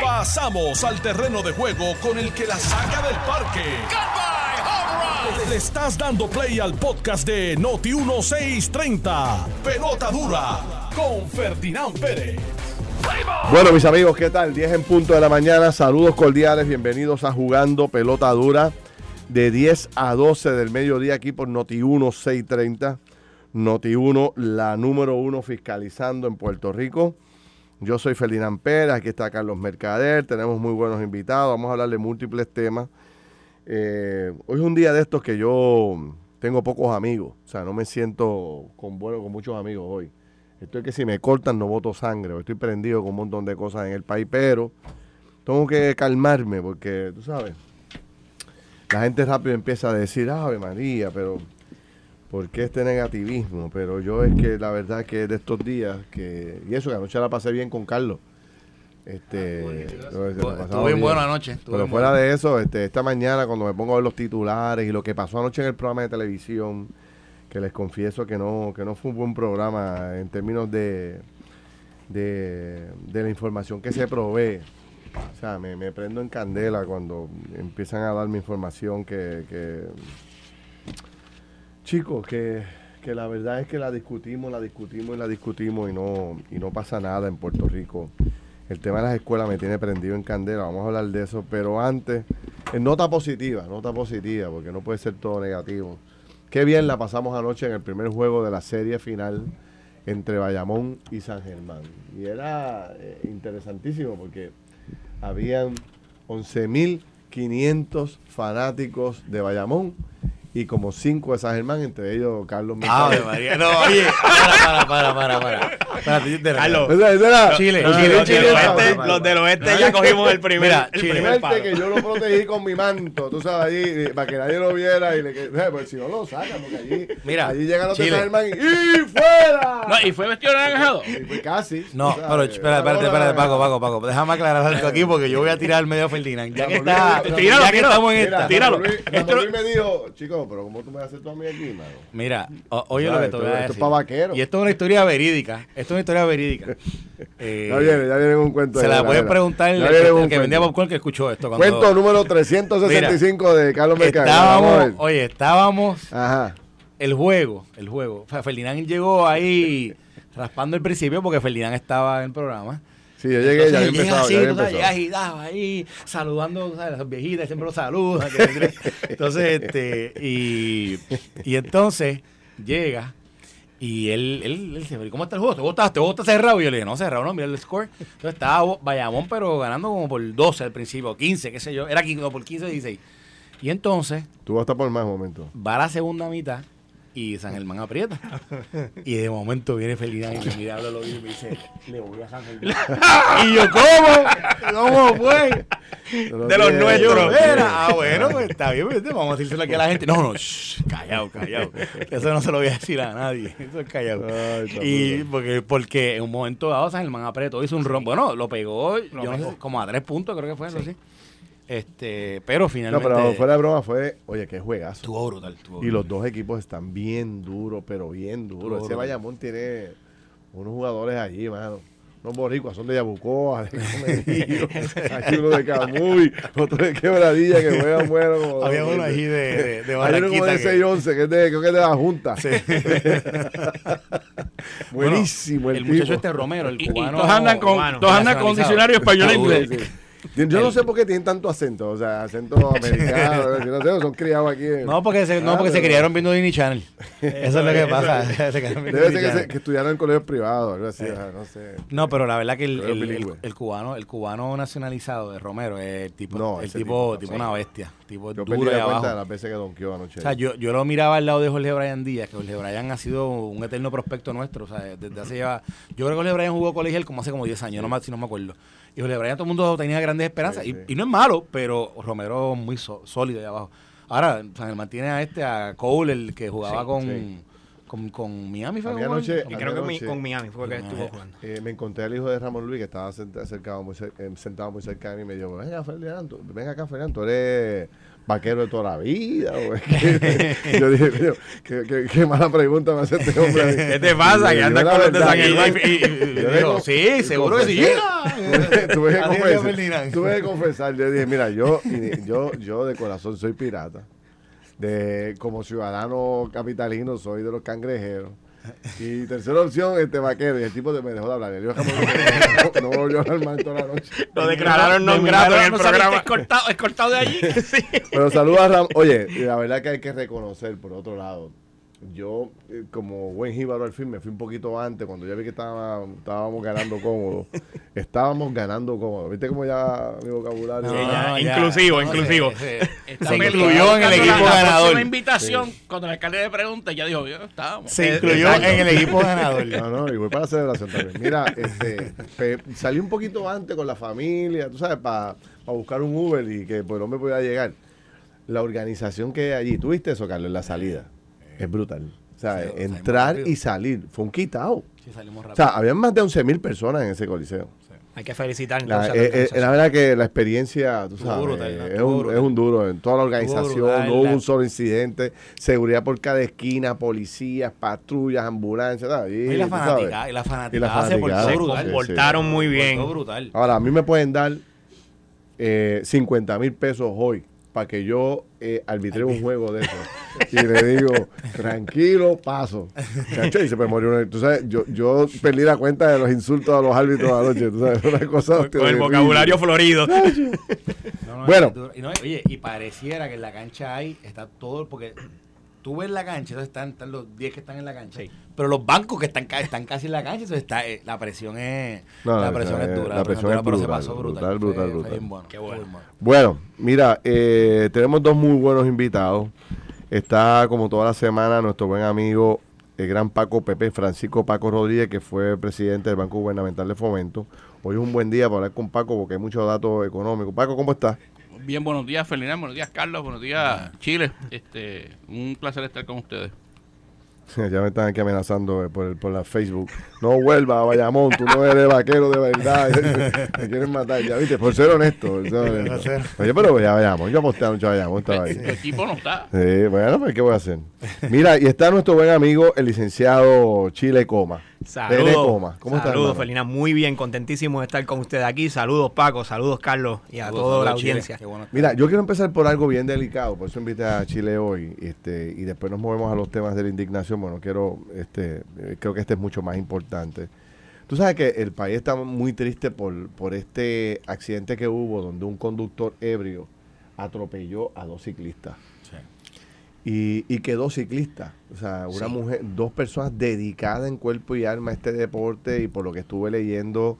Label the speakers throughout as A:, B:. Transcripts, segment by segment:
A: Pasamos al terreno de juego con el que la saca del parque. Le estás dando play al podcast de Noti 1630. Pelota dura con Ferdinand Pérez.
B: Bueno, mis amigos, ¿qué tal? 10 en punto de la mañana. Saludos cordiales. Bienvenidos a Jugando Pelota Dura de 10 a 12 del mediodía aquí por Noti 1630. Noti 1, la número uno fiscalizando en Puerto Rico. Yo soy Ferdinand Pérez, aquí está Carlos Mercader, tenemos muy buenos invitados, vamos a hablar de múltiples temas. Eh, hoy es un día de estos que yo tengo pocos amigos, o sea, no me siento con, bueno, con muchos amigos hoy. Estoy que si me cortan no voto sangre, estoy prendido con un montón de cosas en el país, pero tengo que calmarme porque, tú sabes, la gente rápido empieza a decir, Ave María, pero ¿por qué este negativismo? Pero yo es que la verdad que de estos días, que y eso que anoche la pasé bien con Carlos. Este,
C: Estuvo bien bueno anoche. estuvo
B: Pero fuera de eso, este, esta mañana cuando me pongo a ver los titulares y lo que pasó anoche en el programa de televisión, que les confieso que no, que no fue un buen programa en términos de, de, de la información que se provee. O sea, me, me prendo en candela cuando empiezan a darme información que, que chicos, que, que la verdad es que la discutimos, la discutimos y la discutimos y no, y no pasa nada en Puerto Rico. El tema de las escuelas me tiene prendido en candela, vamos a hablar de eso, pero antes, en nota positiva, nota positiva, porque no puede ser todo negativo. Qué bien la pasamos anoche en el primer juego de la serie final entre Bayamón y San Germán. Y era eh, interesantísimo porque habían 11.500 fanáticos de Bayamón y como 5 de San Germán, entre ellos Carlos
C: Ave
B: Mercado.
C: María. No, oye, para, para, para. Para, para.
D: Carlos.
C: Chile,
D: los, del oeste,
B: esa-
D: los del oeste ya cogimos el primer,
C: Mira,
D: el
C: Chile.
D: primer
B: que yo lo protegí con mi manto, tú sabes, allí, eh, para que nadie lo viera y le que- eh, pues si no lo sacan, porque allí,
C: Mira,
B: allí llegan los de
C: Chile.
B: San Germán y, ¡y fuera!
D: No, y fue vestido de naranjado.
B: Y fue casi.
C: No, pero espera, espérate, espérate, Paco, Paco, Paco. Déjame aclarar algo aquí porque yo voy a tirar medio Ferdinand. Ya que está,
D: tíralo,
C: ya que estamos en esta.
D: tíralo.
B: Luis- me dijo, chico, pero ¿cómo tú me vas a hacer tú a mí aquí, mano?
C: Mira, oye lo que te voy
B: Esto- es
C: decir.
B: pa' vaquero.
C: Y esto es una historia verídica. Esto una historia verídica. Eh,
B: Ya viene, ya viene un cuento.
C: se la
B: mira,
C: puedes
B: mira.
C: preguntar el, que, vendía popcorn que escuchó esto. Cuando
B: Cuento número 365 de Carlos Mercado.
C: Estábamos, oye, estábamos
B: Ajá.
C: el juego, el juego. O sea, Ferdinand llegó ahí raspando el principio porque Ferdinand estaba en el programa.
B: Sí, yo llegué, ya había
C: Entonces, llega
B: empezado.
C: así,
B: ya había
C: tú sabes, llega
B: empezado.
C: agitado ahí, saludando a las viejitas, siempre los saludan. que- entonces, este, y, y entonces llega y él, él, él dice, ¿cómo está el juego? ¿Te gusta, ¿Te gusta cerrado? Y yo le dije, no, cerrado, no, mira el score. Entonces estaba Bayamón, pero ganando como por 12 al principio, 15, qué sé yo, era 15, no, por 15, 16. Y entonces
B: Tú vas a estar por más momentos.
C: va a la segunda mitad y San Germán aprieta. Y de momento viene Ferdinand y me mira al oído y me dice, le voy a San Germán. y yo, ¿cómo? ¿Cómo fue?
D: De los nuestros.
C: Era, ah, bueno, pues está bien, pues, vamos a decírselo aquí a la gente. No, no, shh, callado, callado. Eso no se lo voy a decir a nadie. Eso es callado.
B: Ay,
C: y porque, porque en un momento dado San Germán apretó, hizo un ron. Bueno, lo pegó, yo no sé, como a tres puntos, creo que fue, algo así. Este, pero
B: No,
C: finalmente.
B: pero fuera de broma fue, oye, qué juegazo.
C: Estuvo brutal. Estuvo
B: Y los dos equipos están bien duros, pero bien duros. Ese. Bayamón tiene unos jugadores allí, mano. Unos boricuas, son de Yabucoa, de Comedillo. Hay uno de Camuy, otro de Quebradilla que juegan bueno. como-
C: Había uno allí de, de, de
B: Hay uno como de
C: que-
B: 6-11, que es de, creo que es de la Junta.
C: Bueno,
B: Buenísimo el,
C: el
B: tipo.
C: muchacho este Romero, el
D: Y, y
C: cubano.
D: todos andan con,
C: cubano,
D: todos andan con diccionario español e inglés.
B: Sí. Yo no sé por qué tienen tanto acento, o sea, acento americano, yo no sé, son criados aquí. en-
C: No, porque se, no, porque se criaron viendo Disney Channel. Eso es lo que pasa. Se
B: Debe ser que, se- que estudiaron en colegios privados, algo así, ajá, no sé.
C: No, pero la verdad que el, el- cubano, el cubano nacionalizado de Romero es el tipo,
B: No,
C: el tipo,
B: tipo,
C: tipo una bestia, tipo
B: Yo perdí
C: duro de
B: la cuenta de las veces que donkeó anoche.
C: O sea, yo, yo lo miraba al lado de Jorge Bryan Díaz, que Jorge Bryan ha sido un eterno prospecto nuestro. O sea, desde hace ya. Yo creo que Jorge Bryan jugó colegial como hace como 10 años, no más, si no me acuerdo. Y Jorge Bryan todo el mundo tenía grandes esperanzas.
B: Sí,
C: y,
B: sí.
C: y no es malo, pero Romero muy so- sólido ahí abajo. Ahora, San Germán tiene a este, a Cole, el que jugaba
B: Sí,
C: con. Con, con Miami fue
B: anoche-
D: Y creo que mi- con Miami fue que estuvo
C: Miami.
D: jugando.
B: Eh, me encontré al hijo de Ramón Luis que estaba sent- acercado muy cer- eh, sentado muy cerca de mí y me dijo, venga, Fernando, ven acá, Fernando, tú eres vaquero de toda la vida. o es que-" yo dije, "Coño, qué, qué- qué mala pregunta me hace este hombre. a mí".
D: ¿Qué te pasa?
B: Y
D: Que andas con los de San
B: y-
D: Germán.
C: Y- y- y-
B: Yo
C: dijo, sí, seguro que sí
B: tuve, que confesar, tuve que confesar, yo dije, mira, yo, yo, yo de corazón soy pirata. De, como ciudadano capitalino soy de los cangrejeros. Y tercera opción, este vaquero. Y el tipo de- me dejó de hablar. Ramón no, no volvió a hablar más toda la noche.
D: Lo declararon no grato en el
C: no
D: programa.
C: escoltado, escoltado de allí.
D: Sí.
B: Pero saluda a Ram. Oye, y la verdad que hay que reconocer, por otro lado, yo, eh, como buen jíbaro al fin, me fui un poquito antes, cuando ya vi que estaba, estábamos ganando cómodo. estábamos ganando cómodo. ¿Viste cómo ya mi vocabulario?
D: Sí, ya, inclusivo, inclusivo.
C: Se, incluyó en el equipo
D: La- la
C: ganador.
D: próxima
E: invitación, cuando el alcalde le pregunta, ya dijo, ya estábamos.
C: Se incluyó en el equipo ganador.
B: No, no, y voy para la celebración también. Mira, este, salí un poquito antes con la familia, tú sabes, para buscar un Uber y que pues, no me podía llegar. La organización que hay allí, ¿tuviste eso, Carlos, en la salida? Es brutal. O sea,
C: Sí,
B: entrar y salir, fue un quitado.
C: Sí, salimos
B: O sea, habían más de 11 mil personas en ese coliseo.
D: Hay que felicitar
B: La,
D: a la
B: eh, eh, la verdad que la experiencia, tú sabes, es, un,
C: brutal.
B: es un duro en toda la organización,
C: brutal,
B: no hubo
C: la-
B: un solo incidente, seguridad por cada esquina, policías, patrullas, ambulancias,
C: y la fanaticada, y la fanaticada se
B: fanaticada.
C: portó
B: Se
D: comportaron muy bien.
C: brutal.
B: Ahora, a mí me pueden dar eh, 50 mil pesos hoy para que yo eh, arbitre un juego de eso. Y le digo, tranquilo, paso. Chacho, y se me murió uno. Tú sabes, yo, yo perdí la cuenta de los insultos a los árbitros anoche. Tú sabes, una cosa
D: Con el vocabulario florido.
C: No, no,
B: Bueno.
C: no, oye, y pareciera que en la cancha hay, está todo, porque tú ves la cancha, entonces están, están los 10 que están en la cancha, pero los bancos que están, están casi en la cancha, entonces está, eh, la presión es,
B: No,
C: la presión es
B: es-
C: dura,
B: la presión es
C: pero se
B: brutal,
C: pasó brutal.
B: brutal, brutal,
C: fue
B: brutal.
C: bien bueno,
D: Qué bueno.
C: Bueno,
B: mira, eh, tenemos dos muy buenos invitados. Está, como toda la semana, nuestro buen amigo, el gran Paco Pepe, Francisco Paco Rodríguez, que fue presidente del Banco Gubernamental de Fomento. Hoy es un buen día para hablar con Paco porque hay muchos datos económicos. Paco, ¿cómo estás?
E: Bien, buenos días, Ferdinand, buenos días, Carlos, buenos días, Chile. Este, un placer estar con ustedes.
B: ya me están aquí amenazando eh, por, por la Facebook. No vuelvas a Bayamón, tú no eres vaquero de verdad. me quieren matar, ya viste, por ser honesto. por ser honesto. Oye, pero ya Bayamón, yo aposté anoche a Bayamón, estaba ahí.
E: Tu equipo no está.
B: Sí, bueno, pues ¿qué voy a hacer? Mira, y está nuestro buen amigo, el licenciado Chile Coma.
D: Saludos.
B: Coma. ¿Cómo estás,
D: Saludos? Felina. Muy bien, contentísimo de estar con ustedes aquí. Saludos, Paco. Saludos, Carlos. Y a
C: Saludos,
D: toda la
C: saludos,
D: audiencia.
C: Bueno.
B: Mira, yo quiero empezar por algo bien delicado, por eso invité a Chile hoy, este, y después nos movemos a los temas de la indignación. Bueno, quiero, este, eh, creo que este es mucho más importante. Tú sabes que el país está muy triste por, por este accidente que hubo donde un conductor ebrio atropelló a dos ciclistas. Y, y quedó ciclista. O sea, una
C: Sí.
B: mujer, dos personas dedicadas en cuerpo y alma a este deporte y por lo que estuve leyendo,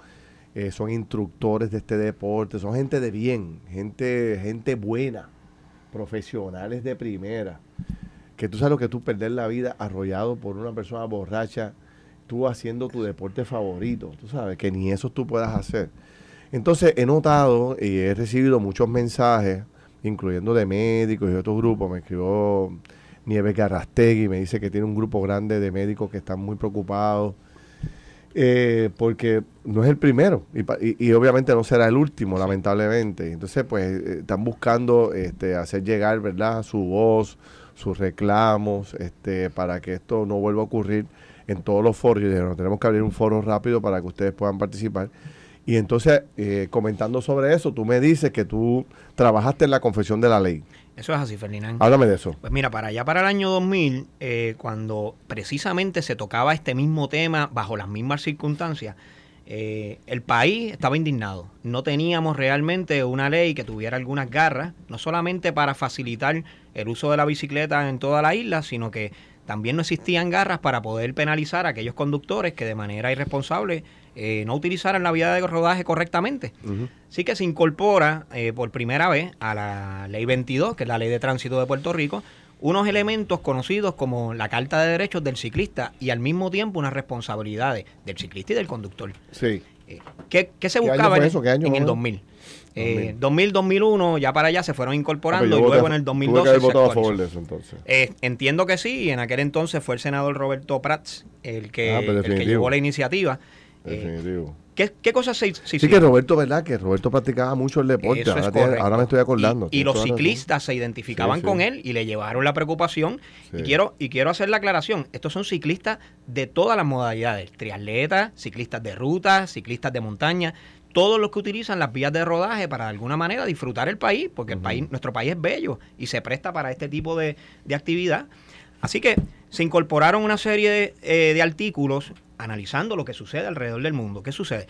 B: eh, son instructores de este deporte, son gente de bien, gente, gente buena, profesionales de primera. Que tú sabes lo que tú perder la vida arrollado por una persona borracha, tú haciendo tu deporte favorito, tú sabes, que ni eso tú puedas hacer. Entonces he notado y he recibido muchos mensajes, incluyendo de médicos y otros grupos. Me escribió Nieves Garrastegui, me dice que tiene un grupo grande de médicos que están muy preocupados. eh, porque no es el primero y, y- y obviamente no será el último, lamentablemente. Entonces, pues eh, están buscando este, hacer llegar, ¿verdad?, su voz, sus reclamos, este, para que esto no vuelva a ocurrir en todos los foros. Y dijeron, tenemos que abrir un foro rápido para que ustedes puedan participar. Y entonces, eh, comentando sobre eso, tú me dices que tú trabajaste en la confesión de la ley.
D: Eso es así, Ferdinand.
B: Háblame de eso.
D: Pues mira, para allá para el año 2000, eh, cuando precisamente se tocaba este mismo tema bajo las mismas circunstancias, eh, el país estaba indignado. No teníamos realmente una ley que tuviera algunas garras, no solamente para facilitar el uso de la bicicleta en toda la isla, sino que también no existían garras para poder penalizar a aquellos conductores que de manera irresponsable eh, no utilizaran la vía de rodaje correctamente.
B: Ujú.
D: Sí que se incorpora eh, por primera vez a la Ley 22, que es la Ley de Tránsito de Puerto Rico, unos elementos conocidos como la Carta de Derechos del Ciclista y al mismo tiempo unas responsabilidades del ciclista y del conductor.
B: Sí.
D: Eh, ¿qué, qué se
B: ¿Qué año
D: buscaba en,
B: eso? ¿Qué año,
D: en el
B: más o
D: 2000? Eh,
B: 2000.
D: 2000, 2001, ya para allá se fueron
B: Ah,
D: incorporando
B: pero
D: y
B: yo
D: luego
B: voté-
D: en el
B: tuve que
D: 2012
B: haber votado a favor de eso entonces.
D: Eh, entiendo que sí, y en aquel entonces fue el senador Roberto Prats el que,
B: Ah, pero
D: el que llevó la iniciativa. Eh,
B: Definitivo.
D: ¿qué, qué cosas se, se
B: Sí,
D: hicieron?
B: que Roberto, ¿verdad? Que Roberto practicaba mucho el deporte. Ahora, tiene- me estoy acordando.
D: Y, los ciclistas se identificaban
B: Sí, sí.
D: con él y le llevaron la preocupación.
B: Sí.
D: Y quiero y quiero hacer la aclaración. Estos son ciclistas de todas las modalidades. Triatletas, ciclistas de ruta, ciclistas de montaña. Todos los que utilizan las vías de rodaje para de alguna manera disfrutar el país, porque el país, nuestro país es bello y se presta para este tipo de, de actividad. Así que se incorporaron una serie de, eh, de artículos analizando lo que sucede alrededor del mundo. ¿Qué sucede?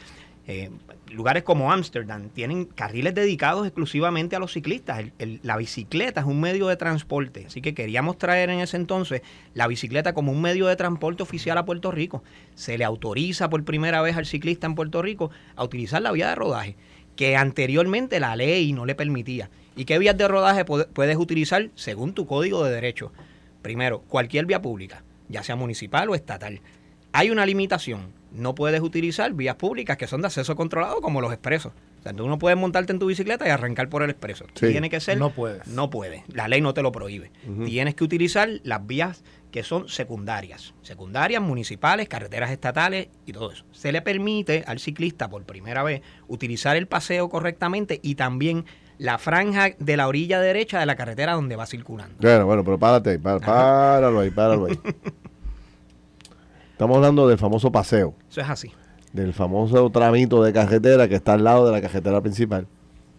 D: Eh, lugares como Ámsterdam tienen carriles dedicados exclusivamente a los ciclistas. La bicicleta es un medio de transporte, así que queríamos traer en ese entonces la bicicleta como un medio de transporte oficial a Puerto Rico. Se le autoriza por primera vez al ciclista en Puerto Rico a utilizar la vía de rodaje, que anteriormente la ley no le permitía. ¿Y qué vías de rodaje puede- puedes utilizar según tu código de derecho? Primero, cualquier vía pública, ya sea municipal o estatal. Hay una limitación. No puedes utilizar vías públicas que son de acceso controlado como los expresos. O sea, tú no puedes montarte en tu bicicleta y arrancar por el expreso.
B: Sí.
D: Tiene que ser...
C: No puedes.
D: No puedes. La ley no te lo prohíbe. Tienes que utilizar las vías que son secundarias. Secundarias, municipales, carreteras estatales y todo eso. Se le permite al ciclista por primera vez utilizar el paseo correctamente y también la franja de la orilla derecha de la carretera donde va circulando.
B: Bueno, bueno, pero párate ahí, páralo ahí, páralo ahí. Estamos hablando del famoso paseo,
D: Eso es así.
B: del famoso tramito de carretera que está al lado de la carretera principal,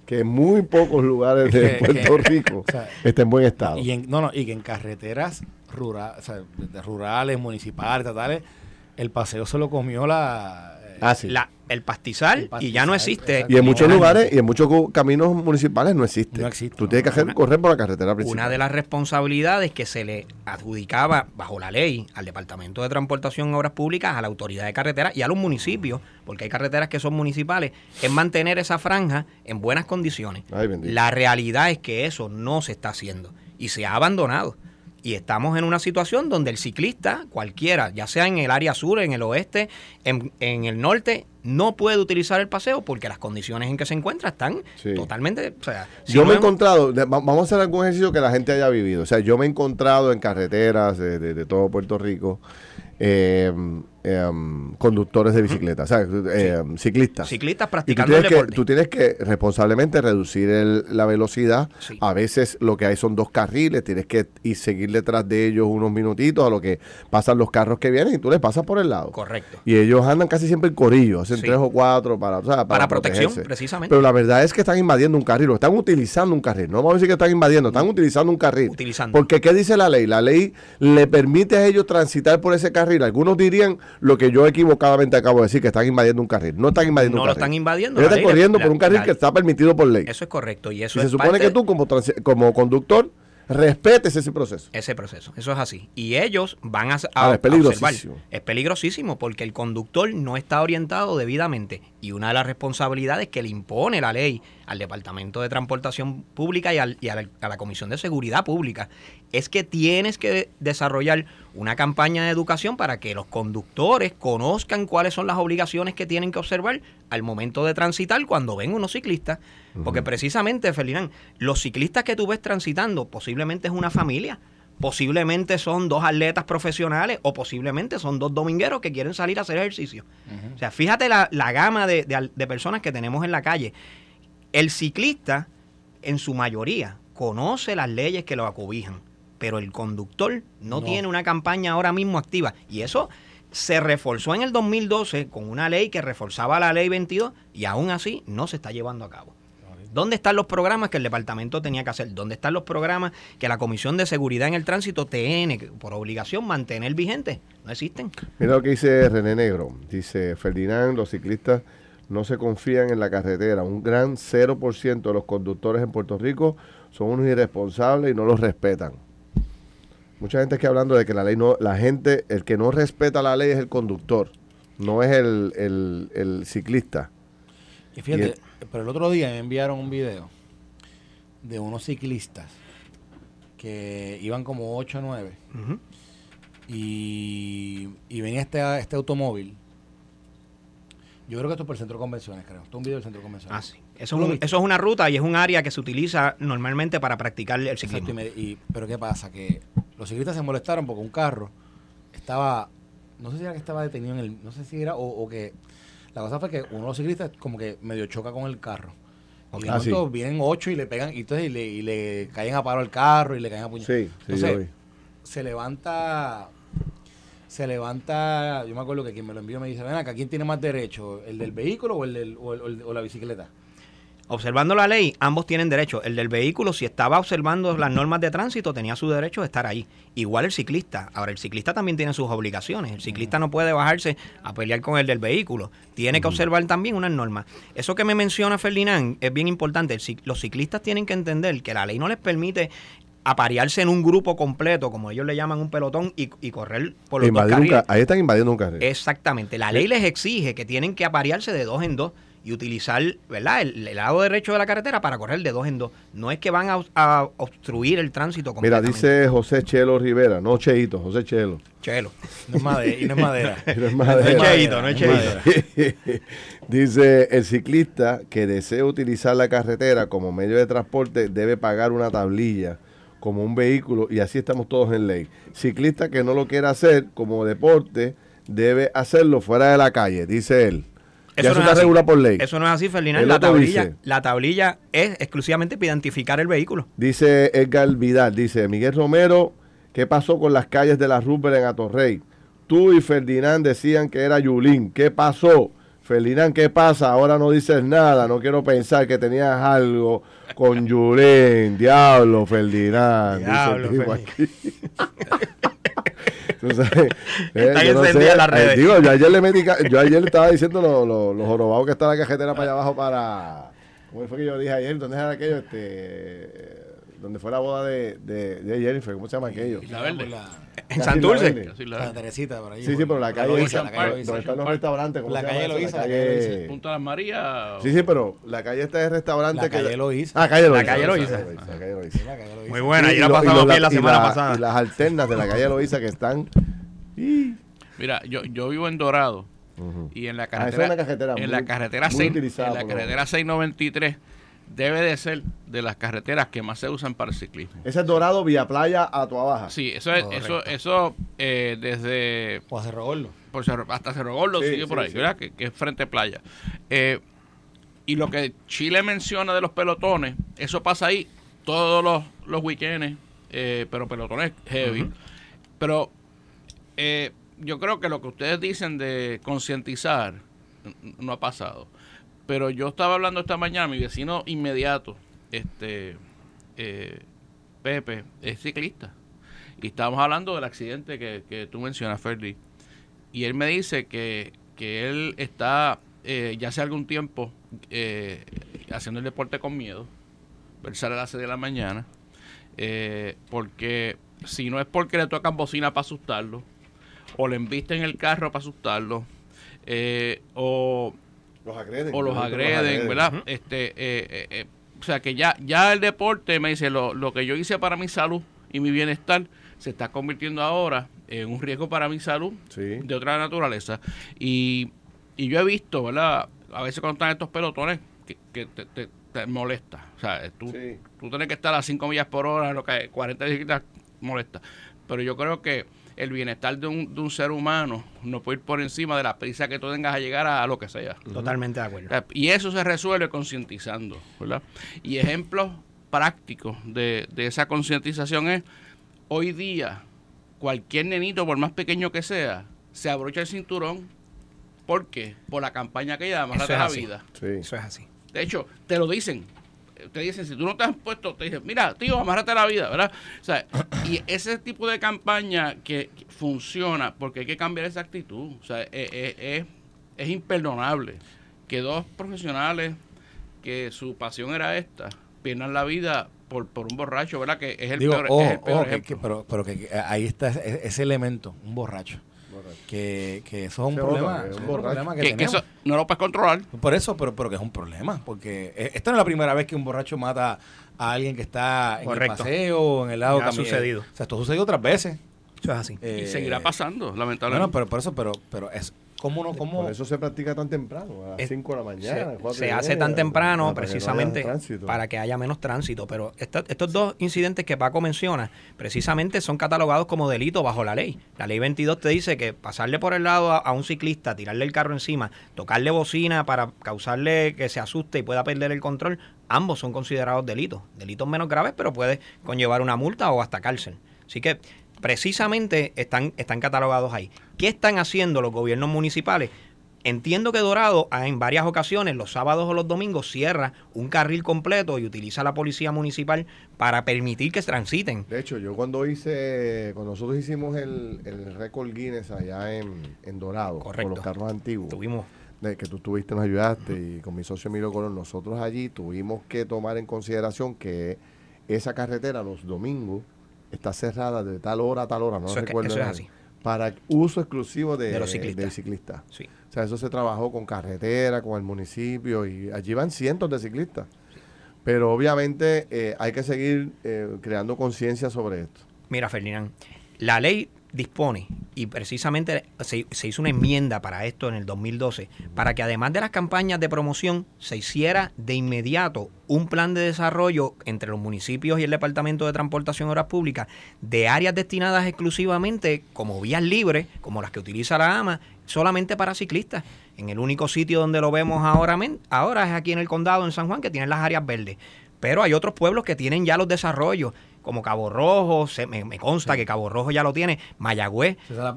B: que en muy pocos lugares de Puerto Rico
C: o sea,
B: está en buen estado.
C: Y en, no, no, y que en carreteras rural, o sea, rurales, municipales, estatales, el paseo se lo comió la... eh,
B: Ah, sí.
D: La- el pastizal,
C: El
D: y ya no existe.
C: exacto.
B: Y en muchos lugares y en muchos caminos municipales no existe.
C: No existe,
B: Tú
C: no.
B: tienes que hacer
D: Una-
B: correr por la carretera principal.
D: Una de las responsabilidades que se le adjudicaba bajo la ley al Departamento de Transportación y Obras Públicas, a la Autoridad de Carreteras y a los municipios, porque hay carreteras que son municipales, es mantener esa franja en buenas condiciones.
B: Ay.
D: La realidad es que eso no se está haciendo y se ha abandonado. Y estamos en una situación donde el ciclista, cualquiera, ya sea en el área sur, en el oeste, en, en el norte, no puede utilizar el paseo porque las condiciones en que se encuentra están
B: Sí.
D: totalmente... O sea, si
B: yo
D: no
B: me he
D: hemos-
B: encontrado, vamos a hacer algún ejercicio que la gente haya vivido. O sea, yo me he encontrado en carreteras de, de- de todo Puerto Rico eh, em, conductores de bicicleta, o sea, eh, ciclistas.
D: Ciclistas
B: Y tú
D: practicando
B: tienes,
D: el
B: que, tú tienes que responsablemente reducir el- la velocidad.
D: Sí.
B: A veces lo que hay son dos carriles, tienes que ir seguir detrás de ellos unos minutitos a lo que pasan los carros que vienen y tú les pasas por el lado.
D: Correcto.
B: Y ellos andan casi siempre en corillo, hacen
D: Sí.
B: tres o cuatro para, o sea, para,
D: Para protección,
B: protegerse.
D: precisamente.
B: Pero la verdad es que están invadiendo un carril, o están utilizando un carril. No vamos a decir que están invadiendo, están utilizando un carril.
D: Utilizando.
B: Porque ¿qué dice la ley? La ley le permite a ellos transitar por ese carril. Algunos dirían lo que yo equivocadamente acabo de decir, que están invadiendo un carril. No están invadiendo
D: No
B: un
D: lo
B: carril.
D: están invadiendo,
B: Ellos están corriendo
D: la-
B: por un carril
D: la-
B: que está permitido por ley.
D: Eso es correcto. Y
B: y
D: eso
B: se supone
D: parte
B: que tú como, como conductor respetes ese proceso.
D: ese proceso. Eso es así. Y ellos van a, a-
B: Ahora, es peligrosísimo.
D: observar. Es peligrosísimo porque el conductor no está orientado debidamente. Y una de las responsabilidades que le impone la ley al Departamento de Transportación Pública y, al- y a, la, a la Comisión de Seguridad Pública es que tienes que desarrollar una campaña de educación para que los conductores conozcan cuáles son las obligaciones que tienen que observar al momento de transitar cuando ven unos ciclistas. Porque precisamente, Ferdinand, los ciclistas que tú ves transitando posiblemente es una familia. Posiblemente son dos atletas profesionales o posiblemente son dos domingueros que quieren salir a hacer ejercicio. O sea, fíjate la, la gama de, de de personas que tenemos en la calle. El ciclista, en su mayoría, conoce las leyes que lo acobijan, pero el conductor no,
C: No.
D: tiene una campaña ahora mismo activa. Y eso se reforzó en el 2012 con una ley que reforzaba la ley 22 y aún así no se está llevando a cabo. ¿Dónde están los programas que el departamento tenía que hacer? ¿Dónde están los programas que la Comisión de Seguridad en el Tránsito tiene que, por obligación mantener vigentes? No existen.
B: Mira lo que dice René Negro. Dice, Ferdinand, los ciclistas no se confían en la carretera. Un gran 0% de los conductores en Puerto Rico son unos irresponsables y no los respetan. Mucha gente que hablando de que la ley no, la gente, el que no respeta la ley es el conductor, no es el, el- el ciclista.
C: Y fíjate,
B: Y el-
C: pero el otro día me enviaron un video de unos ciclistas que iban como 8 o 9 y, y ven este, este automóvil Yo creo que esto es por el centro de convenciones, creo. Esto es un video del centro de convenciones.
D: Ah, sí. Eso es, un- eso es una ruta y es un área que se utiliza normalmente para practicar el
C: Exacto,
D: ciclismo.
C: y me- y- pero ¿qué pasa? Que los ciclistas se molestaron porque un carro estaba, no sé si era que estaba detenido en el, no sé si era, o, o que, la cosa fue que uno de los ciclistas como que medio choca con el carro. Y
B: Ah, sí.
C: vienen ocho y le pegan, y entonces y le, y le caen a paro al carro y le caen a puño.
B: Sí, sí,
C: Entonces, se levanta, se levanta, yo me acuerdo que quien me lo envió me dice, ven acá, ¿quién tiene más derecho? ¿El del vehículo o el del, o, el- o el- o la bicicleta?
D: Observando la ley, ambos tienen derecho. El del vehículo, si estaba observando las normas de tránsito, tenía su derecho de estar ahí. Igual el ciclista. Ahora, el ciclista también tiene sus obligaciones. El ciclista no puede bajarse a pelear con el del vehículo. Tiene que observar también unas normas. Eso que me menciona Ferdinand es bien importante. El los ciclistas tienen que entender que la ley no les permite aparearse en un grupo completo, como ellos le llaman un pelotón, y, y correr por los
B: Invadir
D: carriles.
B: ahí están invadiendo un carril.
D: Exactamente. La ley les exige que tienen que aparearse de dos en dos y utilizar ¿verdad? El, el lado derecho de la carretera para correr de dos en dos. No es que van a, a obstruir el tránsito
B: Mira, dice José Chelo Rivera, no Cheito, José Chelo.
D: Chelo.
C: No es madera, y no es madera.
B: No es madera.
D: No es cheito, no es cheito.
C: madera.
B: Dice, el ciclista que desee utilizar la carretera como medio de transporte debe pagar una tablilla como un vehículo y así estamos todos en ley. Ciclista que no lo quiera hacer como deporte debe hacerlo fuera de la calle, dice él. Eso
D: no es
B: está regulado por ley.
D: Eso no es así, Ferdinand. La tablilla,
B: dice-
D: la tablilla es exclusivamente para identificar el vehículo.
B: Dice Edgar Vidal, dice Miguel Romero, ¿qué pasó con las calles de la Rupert en Atorrey? Tú y Ferdinand decían que era Yulín. ¿Qué pasó? Ferdinand, ¿qué pasa? Ahora no dices nada. No quiero pensar que tenías algo con Yulín. Diablo, Ferdinand. dice el
D: Diablo,
B: tipo
D: Ferdinand.
B: aquí. Tú sabes, eh,
D: Están
B: yo no sé,
D: encendidas las
B: eh,
D: redes.
B: digo, yo ayer le metí, ca- yo ayer le estaba diciendo lo, lo, lo jorobado que está la cajetera para allá abajo para, ¿cómo fue que yo dije ayer? ¿Dónde era aquello? Este, donde fue la boda de, de, de Jennifer, ¿cómo se llama aquello?
E: Isla Verde.
C: La-
D: En Santurce.
B: la
C: Teresita, por ahí.
B: Sí, sí, pero la calle
C: la calle
B: donde están los restaurantes, ¿cómo
C: La
B: se
C: calle? Loíza,
B: La
C: calle.
E: Punta de las Marías.
B: Sí, sí, pero la calle está de restaurante
C: La calle Loíza.
B: Ah, calle Loíza. La calle
C: la Loíza.
D: Muy buena, yo la pasamos bien la semana pasada.
B: Y las alternas de la calle Loíza que están...
E: Mira, yo, yo vivo en Dorado y en la
B: Ah,
E: carretera,
B: es una carretera
E: en
B: muy-
E: la carretera,
B: muy
E: 6,
B: utilizada
E: en la carretera 693 debe de ser de las carreteras que más se usan para el ciclismo.
B: Ese es Dorado, Vía Playa, a tu Baja.
E: Sí, eso es, eso, eso eh, desde
C: O a Cerro Gordo.
E: por Cerro- hasta Cerro Gordo
B: Sí,
E: sigue por ahí,
B: sí.
E: ¿verdad? Que, que es frente playa. Eh, y lo que Chile menciona de los pelotones, eso pasa ahí todos los, los weekends, eh, pero pelotones heavy. Pero eh, yo creo que lo que ustedes dicen de concientizar no ha pasado. Pero yo estaba hablando esta mañana, mi vecino inmediato, este eh, Pepe, es ciclista. Y estábamos hablando del accidente que, que tú mencionas, Ferdi. Y él me dice que, que él está eh, ya hace algún tiempo eh, haciendo el deporte con miedo. Él sale a las 6 de la mañana. eh, porque si no es porque le tocan bocina para asustarlo, o le embisten en el carro para asustarlo, o
B: Los agreden.
E: o los agreden, ¿verdad? Este, eh, eh, eh, o sea que ya, ya el deporte me dice lo, lo que yo hice para mi salud y mi bienestar se está convirtiendo ahora en un riesgo para mi salud
B: Sí.
E: de otra naturaleza. Y, y yo he visto, ¿verdad? A veces cuando están estos pelotones que, que te, te- te molesta. O sea, tú,
B: Sí.
E: tú tienes que estar a 5 millas por hora, lo que 40 bicicletas molesta. Pero yo creo que el bienestar de un, de un ser humano no puede ir por encima de la prisa que tú tengas a llegar a, a lo que sea.
D: Totalmente de acuerdo.
E: Y eso se resuelve concientizando, ¿verdad? Y ejemplos prácticos de, de esa concientización es, hoy día, cualquier nenito, por más pequeño que sea, se abrocha el cinturón. ¿Por qué? Por la campaña que llama la vida.
B: Sí.
D: Eso es así.
E: De hecho, te lo dicen. Te dicen, si tú no te has puesto, te dicen, mira, tío, amárrate la vida, ¿verdad? O sea, y ese tipo de campaña que, funciona, porque hay que cambiar esa actitud. O sea, es, es- es- es imperdonable que dos profesionales que su pasión era esta, pierdan la vida por, por un borracho, ¿verdad? Que es el
C: Digo,
E: peor, es el peor
C: que-
E: ejemplo.
C: que- pero, pero que, que ahí está ese, ese elemento, un borracho. Que, que eso es un problema.
B: es un
C: que,
E: que, que
C: tenemos.
E: eso no lo puedes controlar.
C: Por eso, pero, pero que es un problema. Porque eh, esta no es la primera vez que un borracho mata a alguien que está en
D: Correcto.
C: el paseo o en el lado
D: Ya ha sucedido.
C: O sea, esto ha sucedido otras veces.
D: Eso es así.
E: y
C: Eh,
E: seguirá pasando,
C: No,
E: lamentablemente.
C: no, pero por eso, pero, pero es ¿Cómo no? ¿Cómo?
B: Por eso se practica tan temprano, a las
D: Es-
B: 5 de la mañana.
D: se, hace
B: media,
D: tan temprano
B: para que no haya
D: precisamente para que haya menos tránsito. Pero esta- estos dos incidentes que Paco menciona, precisamente son catalogados como delitos bajo la ley. La ley 22 te dice que pasarle por el lado a, a un ciclista, tirarle el carro encima, tocarle bocina para causarle que se asuste y pueda perder el control, ambos son considerados delitos. Delitos menos graves, pero puede conllevar una multa o hasta cárcel. Así que precisamente están, están catalogados ahí. ¿Qué están haciendo los gobiernos municipales? Entiendo que Dorado ah, en varias ocasiones, los sábados o los domingos, cierra un carril completo y utiliza la policía municipal para permitir que transiten.
B: De hecho, yo cuando hice, cuando nosotros hicimos el, el récord Guinness allá en, en Dorado,
D: Correcto.
B: con los carros antiguos,
D: Tuvimos
B: que tú estuviste, nos ayudaste, y con mi socio Emilio Colón, nosotros allí tuvimos que tomar en consideración que esa carretera los domingos está cerrada de tal hora a tal hora, no
D: Eso es que-
B: recuerdo.
D: eso es así.
B: Para uso exclusivo de,
D: De los ciclistas.
B: del ciclista.
D: Sí.
B: O sea, eso se trabajó con carretera, con el municipio, y allí van cientos de ciclistas. Pero obviamente eh, hay que seguir eh, creando conciencia sobre esto.
D: Mira, Ferdinand, la ley dispone, y precisamente se, se hizo una enmienda para esto en el 2012, para que además de las campañas de promoción, se hiciera de inmediato un plan de desarrollo entre los municipios y el Departamento de Transportación y Públicas de áreas destinadas exclusivamente como vías libres, como las que utiliza la AMA, solamente para ciclistas. En el único sitio donde lo vemos ahora, ahora es aquí en el condado, en San Juan, que tienen las áreas verdes. Pero hay otros pueblos que tienen ya los desarrollos, como Cabo Rojo, se- me, me consta que Cabo Rojo ya lo tiene, Mayagüez.
C: El la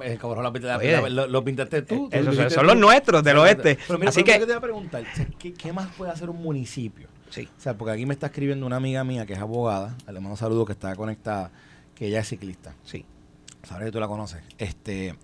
C: pinta- la-
D: Oye.
C: la- lo, lo pintaste tú.
D: Esos
C: lo
D: son-
C: tú.
D: los nuestros, del oeste.
C: Pero mira,
D: Así
C: pero
D: que-
C: te voy a preguntar, ¿qué, qué más puede hacer un municipio?
D: Sí.
C: O sea, porque aquí me está escribiendo una amiga mía que es abogada, le mando saludos que está conectada, que ella es ciclista.
D: Sí.
C: Sabré que tú la conoces. Este,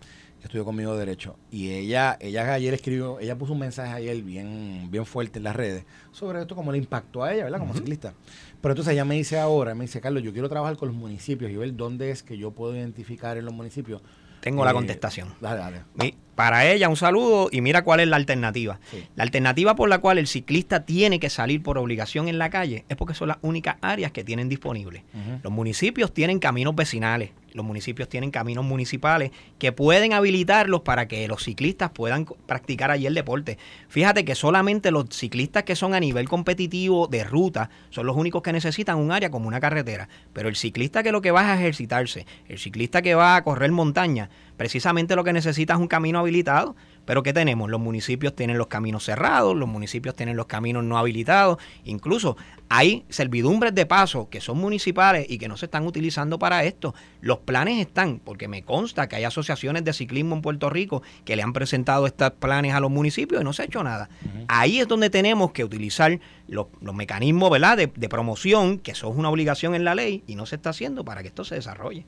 C: estudió conmigo Derecho. Y ella, ella ayer escribió, ella puso un mensaje ayer bien, bien fuerte en las redes sobre esto, como le impactó a ella, ¿verdad? Como ciclista. Pero entonces ella me dice ahora, me dice, Carlos, yo quiero trabajar con los municipios y ver dónde es que yo puedo identificar en los municipios.
D: Tengo la
C: eh,
D: contestación.
C: Dale, dale.
D: Mi- Para ella, un saludo y mira cuál es la alternativa.
C: Sí.
D: La alternativa por la cual el ciclista tiene que salir por obligación en la calle es porque son las únicas áreas que tienen disponibles. Los municipios tienen caminos vecinales, los municipios tienen caminos municipales que pueden habilitarlos para que los ciclistas puedan practicar allí el deporte. Fíjate que solamente los ciclistas que son a nivel competitivo de ruta son los únicos que necesitan un área como una carretera. Pero el ciclista que lo que va a ejercitarse, el ciclista que va a correr montaña, precisamente lo que necesita es un camino habilitado. Pero ¿qué tenemos? Los municipios tienen los caminos cerrados, los municipios tienen los caminos no habilitados, incluso hay servidumbres de paso que son municipales y que no se están utilizando para esto. Los planes están, porque me consta que hay asociaciones de ciclismo en Puerto Rico que le han presentado estos planes a los municipios y no se ha hecho nada. Ahí es donde tenemos que utilizar los, los mecanismos ¿verdad? De, de promoción, que eso es una obligación en la ley y no se está haciendo para que esto se desarrolle.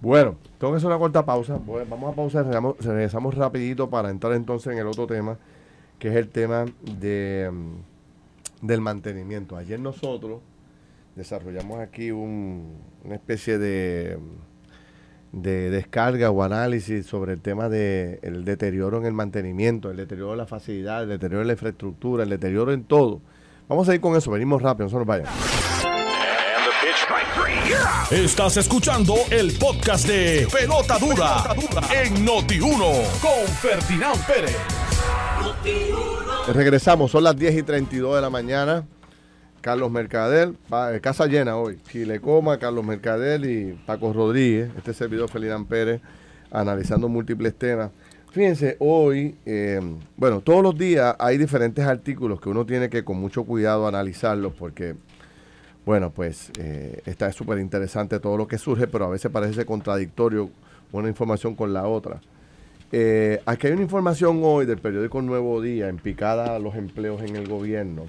B: Bueno, tengo que hacer una corta pausa. Vamos a pausar, regresamos, regresamos rapidito para entrar entonces en el otro tema, que es el tema de, mm, del mantenimiento. Ayer nosotros desarrollamos aquí un- una especie de, mm, de descarga o análisis sobre el tema del el deterioro en el mantenimiento, el deterioro de la facilidad, el deterioro en la infraestructura, el deterioro en todo. Vamos a ir con eso, venimos rápido, no se nos vayan.
A: Estás escuchando el podcast de Pelota Dura, en Noti1 con Ferdinand Pérez.
B: Regresamos, son las 10 y 32 de la mañana. Carlos Mercader, eh, casa llena hoy. Chile Coma, Carlos Mercader y Paco Rodríguez. Este servidor Felidán Pérez, analizando múltiples temas. Fíjense, hoy, eh, bueno, todos los días hay diferentes artículos que uno tiene que con mucho cuidado analizarlos porque, bueno, pues eh, está súper interesante todo lo que surge, pero a veces parece contradictorio una información con la otra. Eh, aquí hay una información hoy del periódico Nuevo Día, en picada a los empleos en el gobierno.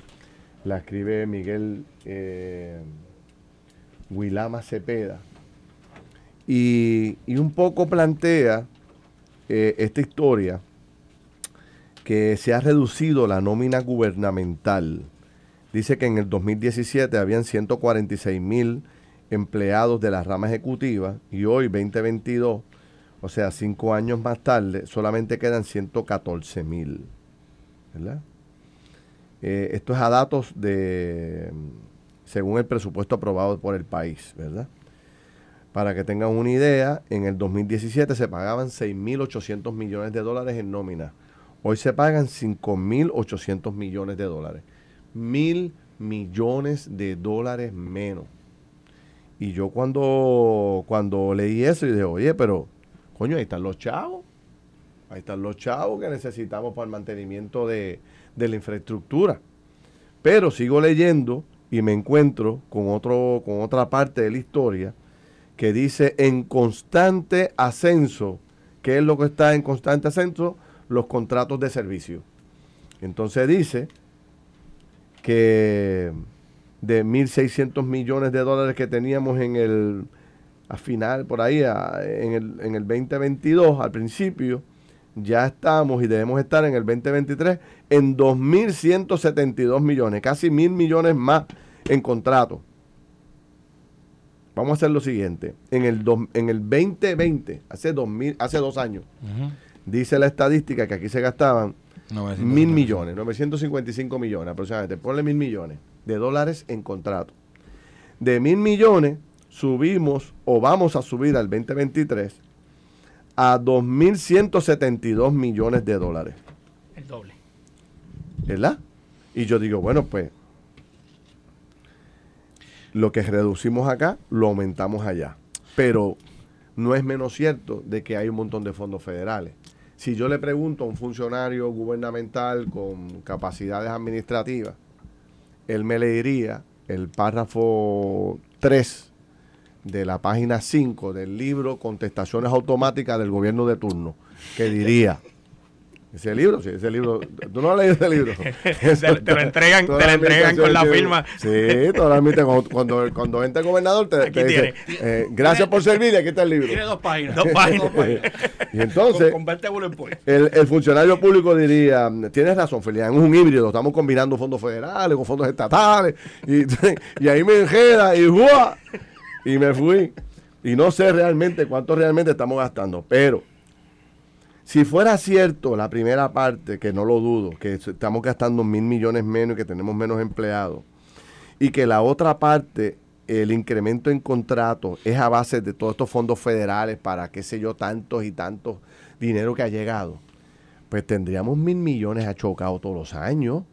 B: La escribe Miguel eh, Huilama Cepeda. Y, y un poco plantea eh, esta historia que se ha reducido la nómina gubernamental. Dice que en el 2017 habían 146 mil empleados de la rama ejecutiva y hoy, 2022, o sea, cinco años más tarde, solamente quedan 114 mil. ¿Verdad? Eh, esto es a datos de, según el presupuesto aprobado por el país, ¿verdad? Para que tengan una idea, en el 2017 se pagaban 6.800 millones de dólares en nómina. Hoy se pagan 5.800 millones de dólares. Mil millones de dólares menos. Y yo cuando, cuando leí eso, dije, oye, pero, coño, ahí están los chavos. Ahí están los chavos que necesitamos para el mantenimiento de, de la infraestructura. Pero sigo leyendo y me encuentro con, otro, con otra parte de la historia que dice en constante ascenso. ¿Qué es lo que está en constante ascenso? Los contratos de servicio. Entonces dice que de 1.600 millones de dólares que teníamos en el, a final, por ahí, en, el, en el 2022, al principio, ya estamos y debemos estar en el 2023 en 2.172 millones, casi mil millones más en contrato. Vamos a hacer lo siguiente. En el, en el 2020, hace, 2000, hace dos años, dice la estadística que aquí se gastaban mil millones, 955 millones aproximadamente. Ponle mil millones de dólares en contrato. De mil millones subimos o vamos a subir al 2023 a 2.172 millones de dólares.
D: El doble.
B: ¿Verdad? Y yo digo, bueno, pues lo que reducimos acá, lo aumentamos allá. Pero no es menos cierto de que hay un montón de fondos federales. Si yo le pregunto a un funcionario gubernamental con capacidades administrativas, él me le diría el párrafo 3 de la página 5 del libro Contestaciones Automáticas del Gobierno de Turno, que diría, ese libro, sí, ese libro. ¿Tú no has leído ese libro?
D: te, lo entregan, te lo entregan con la firma.
B: Sí, totalmente. Cuando, cuando, cuando entra el gobernador, te, dice: eh, Gracias por servir, aquí está el libro.
E: Tiene dos páginas.
D: Dos páginas.
B: y entonces, el, el, funcionario público diría: Tienes razón, Felián, es un híbrido. Estamos combinando fondos federales con fondos estatales. Y, y ahí me enjeda y ¡juá! Y me fui. Y no sé realmente cuánto realmente estamos gastando. Pero si fuera cierto la primera parte, que no lo dudo, que estamos gastando mil millones menos y que tenemos menos empleados, y que la otra parte, el incremento en contratos, es a base de todos estos fondos federales para qué sé yo, tantos y tantos dinero que ha llegado, pues tendríamos mil millones achocados todos los años.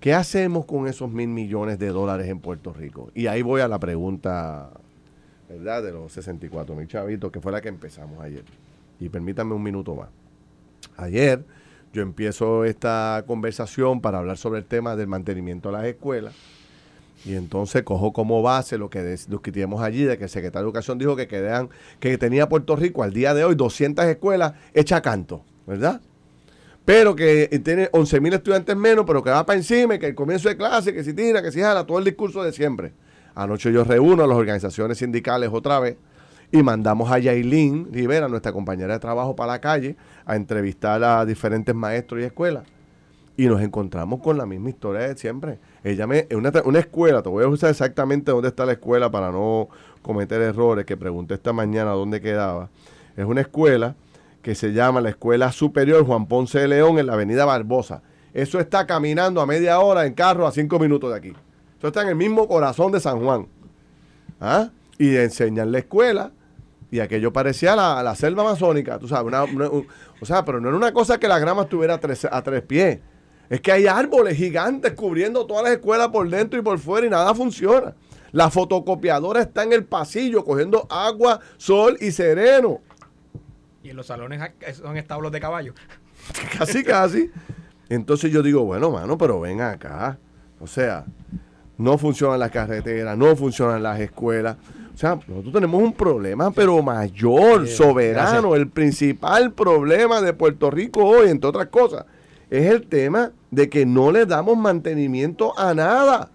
B: ¿Qué hacemos con esos mil millones de dólares en Puerto Rico? Y ahí voy a la pregunta, ¿verdad? De los 64 mil chavitos, que fue la que empezamos ayer. Y permítanme un minuto más. Ayer yo empiezo esta conversación para hablar sobre el tema del mantenimiento de las escuelas. Y entonces cojo como base lo que discutimos allí, de que el secretario de Educación dijo que, quedan, que tenía Puerto Rico al día de hoy 200 escuelas hechas a canto, ¿verdad? Pero que tiene 11 mil estudiantes menos, pero que va para encima que el comienzo de clase, que si tira, que si jala, todo el discurso de siempre. Anoche yo reúno a las organizaciones sindicales otra vez y mandamos a Yailin Rivera, nuestra compañera de trabajo, para la calle a entrevistar a diferentes maestros y escuelas. Y nos encontramos con la misma historia de siempre. Ella me, una, una escuela, te voy a usar exactamente dónde está la escuela para no cometer errores, que pregunté esta mañana dónde quedaba. Es una escuela que se llama la Escuela Superior Juan Ponce de León en la Avenida Barbosa. Eso está caminando a media hora en carro a cinco minutos de aquí. Eso está en el mismo corazón de San Juan. ¿Ah? Y enseñan la escuela y aquello parecía la, la selva amazónica, tú sabes, o sea, pero no era una cosa que la grama estuviera a tres, a tres pies. Es que hay árboles gigantes cubriendo todas las escuelas por dentro y por fuera y nada funciona. La fotocopiadora está en el pasillo cogiendo agua, sol y sereno.
D: Y en los salones son establos de caballo.
B: casi, casi. Entonces yo digo, bueno, mano, pero ven acá. O sea, no funcionan las carreteras, no funcionan las escuelas. O sea, nosotros tenemos un problema, pero mayor, soberano. El principal problema de Puerto Rico hoy, entre otras cosas, es el tema de que no le damos mantenimiento a nada.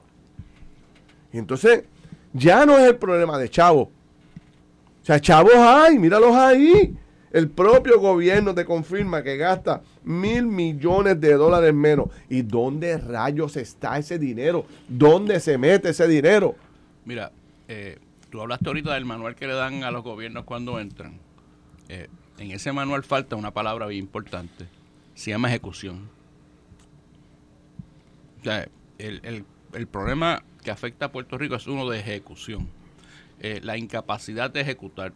B: Y entonces, ya no es el problema de chavos. O sea, chavos hay, míralos ahí. El propio gobierno te confirma que gasta mil millones de dólares menos. ¿Y dónde rayos está ese dinero? ¿Dónde se mete ese dinero?
E: Mira, eh, tú hablaste ahorita del manual que le dan a los gobiernos cuando entran. Eh, en ese manual falta una palabra bien importante. Se llama ejecución. O sea, el, el, el problema que afecta a Puerto Rico es uno de ejecución. eh, la incapacidad de ejecutar.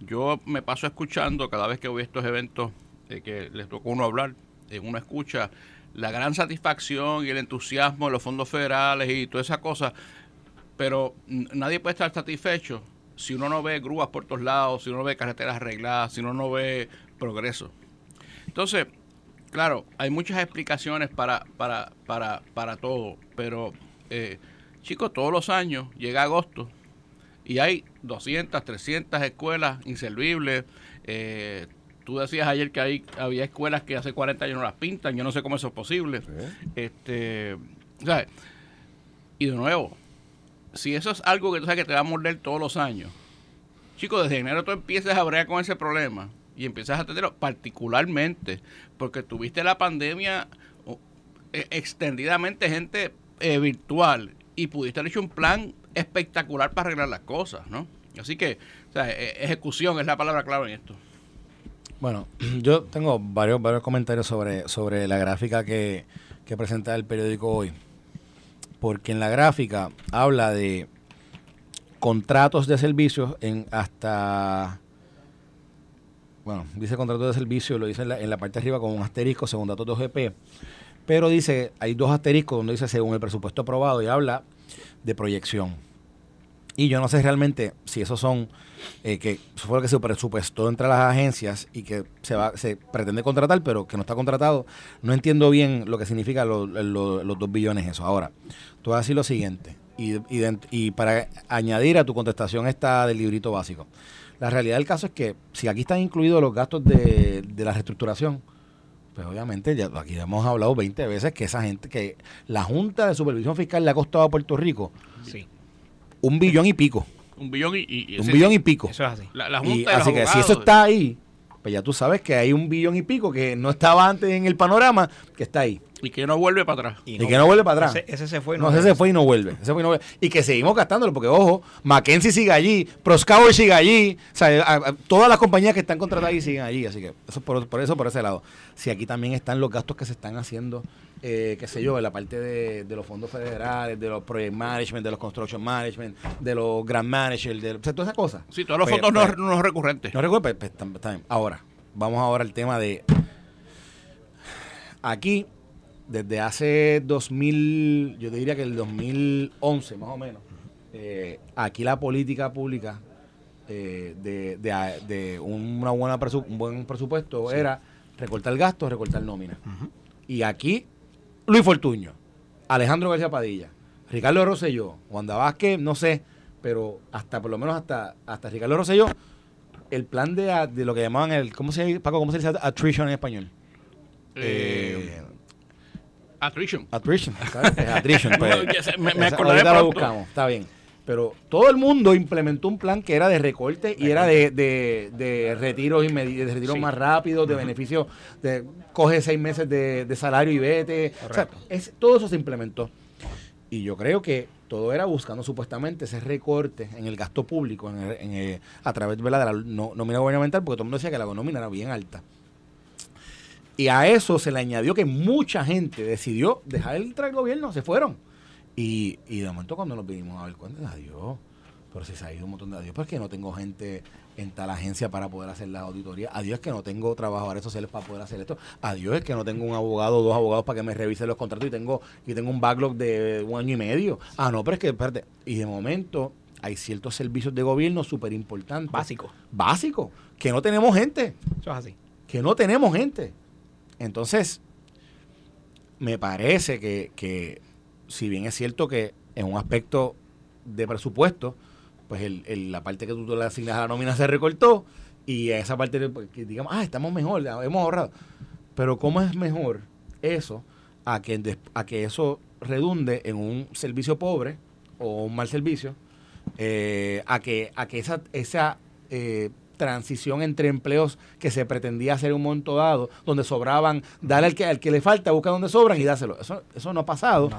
E: Yo me paso escuchando cada vez que voy a estos eventos eh, que les toca a uno hablar, eh, uno escucha la gran satisfacción y el entusiasmo de los fondos federales y toda esa cosa, pero nadie puede estar satisfecho si uno no ve grúas por todos lados, si uno no ve carreteras arregladas, si uno no ve progreso. Entonces, claro, hay muchas explicaciones para, para, para, para todo, pero eh, chicos, todos los años llega agosto y hay 200, 300 escuelas inservibles. Eh, tú decías ayer que hay, había escuelas que hace 40 años no las pintan, yo no sé cómo eso es posible. Este, Y de nuevo, si eso es algo que tú sabes que te va a morder todos los años, chicos, desde enero tú empiezas a bregar con ese problema y empiezas a atenderlo, particularmente porque tuviste la pandemia e, extendidamente gente eh, virtual y pudiste haber hecho un plan espectacular para arreglar las cosas, ¿no? Así que, o sea, e, ejecución es la palabra clave en esto.
C: Bueno, yo tengo varios, varios comentarios sobre, sobre la gráfica que, que presenta el periódico hoy. Porque en la gráfica habla de contratos de servicios en hasta bueno, dice contrato de servicio, lo dice en la, en la parte de arriba con un asterisco según datos de OGP, pero dice, hay dos asteriscos donde dice según el presupuesto aprobado y habla de proyección. Y yo no sé realmente si esos son, eh, que eso fue lo que se presupuestó entre las agencias y que se va se pretende contratar, pero que no está contratado. No entiendo bien lo que significa los dos billones eso. Ahora, tú vas a decir lo siguiente, y, y, y para añadir a tu contestación esta del librito básico. La realidad del caso es que si aquí están incluidos los gastos de, la reestructuración, pues obviamente ya aquí hemos hablado 20 veces que esa gente, que la Junta de Supervisión Fiscal le ha costado a Puerto Rico sí. Un billón y pico.
E: Un billón y,
C: un billón y pico.
D: Eso es así.
E: La, junta
C: así que si eso está ahí, pues ya tú sabes que hay un billón y pico que no estaba antes en el panorama, que está ahí.
E: Y que no vuelve para atrás.
C: Y, que no vuelve para atrás.
D: Ese, se fue
C: y no, ese se fue y no vuelve. y, que seguimos gastándolo, porque ojo, Mackenzie sigue allí, Proscower sigue allí, o sea, todas las compañías que están contratadas ahí siguen allí. Así que eso por, por eso, por ese lado. Si aquí también están los gastos que se están haciendo eh, qué sé yo, en la parte de, los fondos federales, de los project management, de los construction management, de los grand managers, de o sea, todas esas cosas.
E: Sí, todos los pues, fondos no, pues, no, recurrentes.
C: No recurrentes, pues, pues Ahora, vamos ahora al tema de... Aquí desde hace 2000, yo diría que el 2011 más o menos, eh, aquí la política pública eh, de, de, una buena un buen presupuesto era recortar gastos, recortar nómina. Y aquí, Luis Fortuño, Alejandro García Padilla, Ricardo Rosselló, Wanda Vázquez, no sé, pero hasta por lo menos hasta, hasta Ricardo Rosselló, el plan de, de lo que llamaban el, ¿cómo se dice, Paco, cómo se dice attrition en español?
E: Eh, Attrition.
C: Attrition. Attrition.
E: Pues. me, me acordaré
C: lo buscamos. Está bien. Pero todo el mundo implementó un plan que era de recorte y era de, de, de retiros y de retiros más rápidos, de beneficios, de coge seis meses de, salario y vete. O sea, es, todo eso se implementó. Y yo creo que todo era buscando supuestamente ese recorte en el gasto público en a través de la nómina gubernamental, porque todo el mundo decía que la nómina era bien alta. Y a eso se le añadió que mucha gente decidió dejar el, gobierno, se fueron. Y, y de momento cuando nos vinimos a ver cuenta, adiós, pero si se ha ido un montón de adiós, pues que no tengo gente en tal agencia para poder hacer la auditoría, adiós que no tengo trabajadores sociales para poder hacer esto, adiós es que no tengo un abogado o dos abogados para que me revisen los contratos y tengo, y tengo un backlog de un año y medio. Ah, no, pero es que, espérate, y de momento hay ciertos servicios de gobierno súper importantes.
D: Básicos.
C: Básicos, que no tenemos gente.
D: Eso es así.
C: Que no tenemos gente. Entonces, me parece que, si bien es cierto que en un aspecto de presupuesto, pues el, la parte que tú le asignas a la nómina se recortó y esa parte pues, que digamos, ah, estamos mejor, hemos ahorrado. Pero ¿cómo es mejor eso a que, a que eso redunde en un servicio pobre o un mal servicio? Eh, a que a que esa, esa eh, transición entre empleos que se pretendía hacer en un momento dado, donde sobraban, darle al que, al que le falta, busca donde sobran y dáselo. Eso, eso no ha pasado.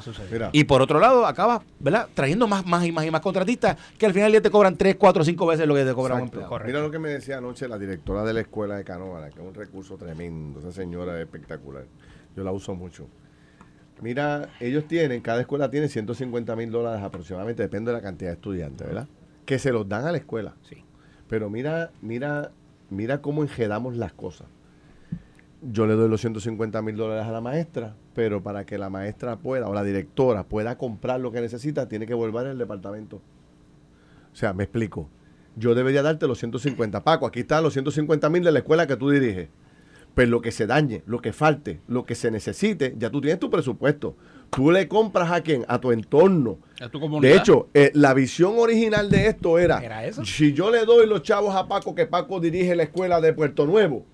C: y por otro lado, acaba ¿verdad? trayendo más, más y más y más contratistas que al final ya te cobran 3, 4, 5 veces lo que te cobran un empleado.
B: Mira lo que me decía anoche la directora de la escuela de Canóvara, que es un recurso tremendo. Esa señora es espectacular. Yo la uso mucho. Mira, ellos tienen, cada escuela tiene 150 mil dólares aproximadamente, depende de la cantidad de estudiantes, ¿verdad? que se los dan a la escuela.
D: Sí.
B: Pero mira, mira, mira cómo enjedamos las cosas. Yo le doy los 150 mil dólares a la maestra, pero para que la maestra pueda, o la directora pueda comprar lo que necesita, tiene que volver al departamento. O sea, me explico. Yo debería darte los 150. Paco, aquí están los 150 mil de la escuela que tú diriges. Pero lo que se dañe, lo que falte, lo que se necesite, ya tú tienes tu presupuesto. Tú le compras a quién? A tu entorno.
E: A tu comunidad.
B: De hecho, eh, la visión original de esto era,
D: ¿Era eso?
B: si yo le doy los chavos a Paco, que Paco dirige la escuela de Puerto Nuevo,